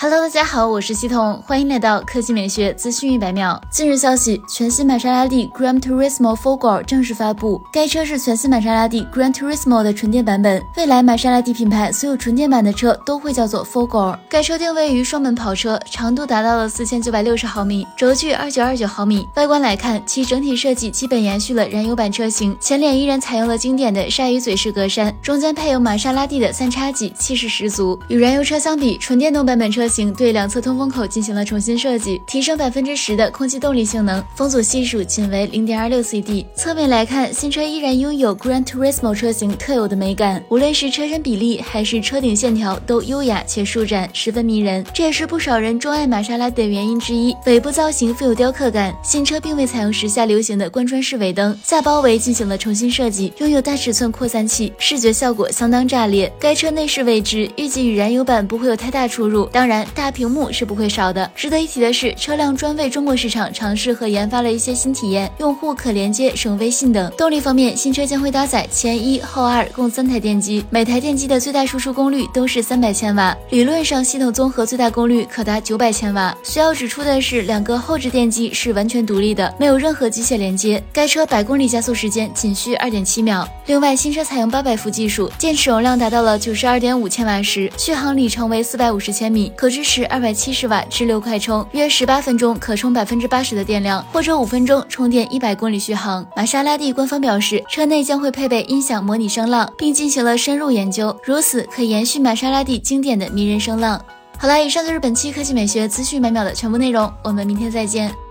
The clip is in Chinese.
Hello，大家好，我是系统，欢迎来到科技美学资讯一百秒。近日消息，全新玛莎拉蒂 Gran Turismo f o g o r 正式发布，该车是全新玛莎拉蒂 Gran Turismo 的纯电版本。未来玛莎拉蒂品牌所有纯电版的车都会叫做 f o g o r。该车定位于双门跑车，长度达到了四千九百六十毫米，轴距二九二九毫米。外观来看，其整体设计基本延续了燃油版车型，前脸依然采用了经典的鲨鱼嘴式格栅，中间配有玛莎拉蒂的三叉戟，气势十足。与燃油车相比，纯电动版本车。型对两侧通风口进行了重新设计，提升百分之十的空气动力性能，风阻系数仅为零点二六 CD。侧面来看，新车依然拥有 Gran Turismo 车型特有的美感，无论是车身比例还是车顶线条，都优雅且舒展，十分迷人。这也是不少人钟爱玛莎拉蒂的原因之一。尾部造型富有雕刻感，新车并未采用时下流行的贯穿式尾灯，下包围进行了重新设计，拥有大尺寸扩散器，视觉效果相当炸裂。该车内饰位置预计与燃油版不会有太大出入，当然。大屏幕是不会少的。值得一提的是，车辆专为中国市场尝试和研发了一些新体验，用户可连接省微信等。动力方面，新车将会搭载前一后二共三台电机，每台电机的最大输出功率都是三百千瓦，理论上系统综合最大功率可达九百千瓦。需要指出的是，两个后置电机是完全独立的，没有任何机械连接。该车百公里加速时间仅需二点七秒。另外，新车采用八百伏技术，电池容量达到了九十二点五千瓦时，续航里程为四百五十千米，可。支持二百七十瓦直流快充，约十八分钟可充百分之八十的电量，或者五分钟充电一百公里续航。玛莎拉蒂官方表示，车内将会配备音响模拟声浪，并进行了深入研究，如此可延续玛莎拉蒂经典的迷人声浪。好了，以上就是本期科技美学资讯每秒的全部内容，我们明天再见。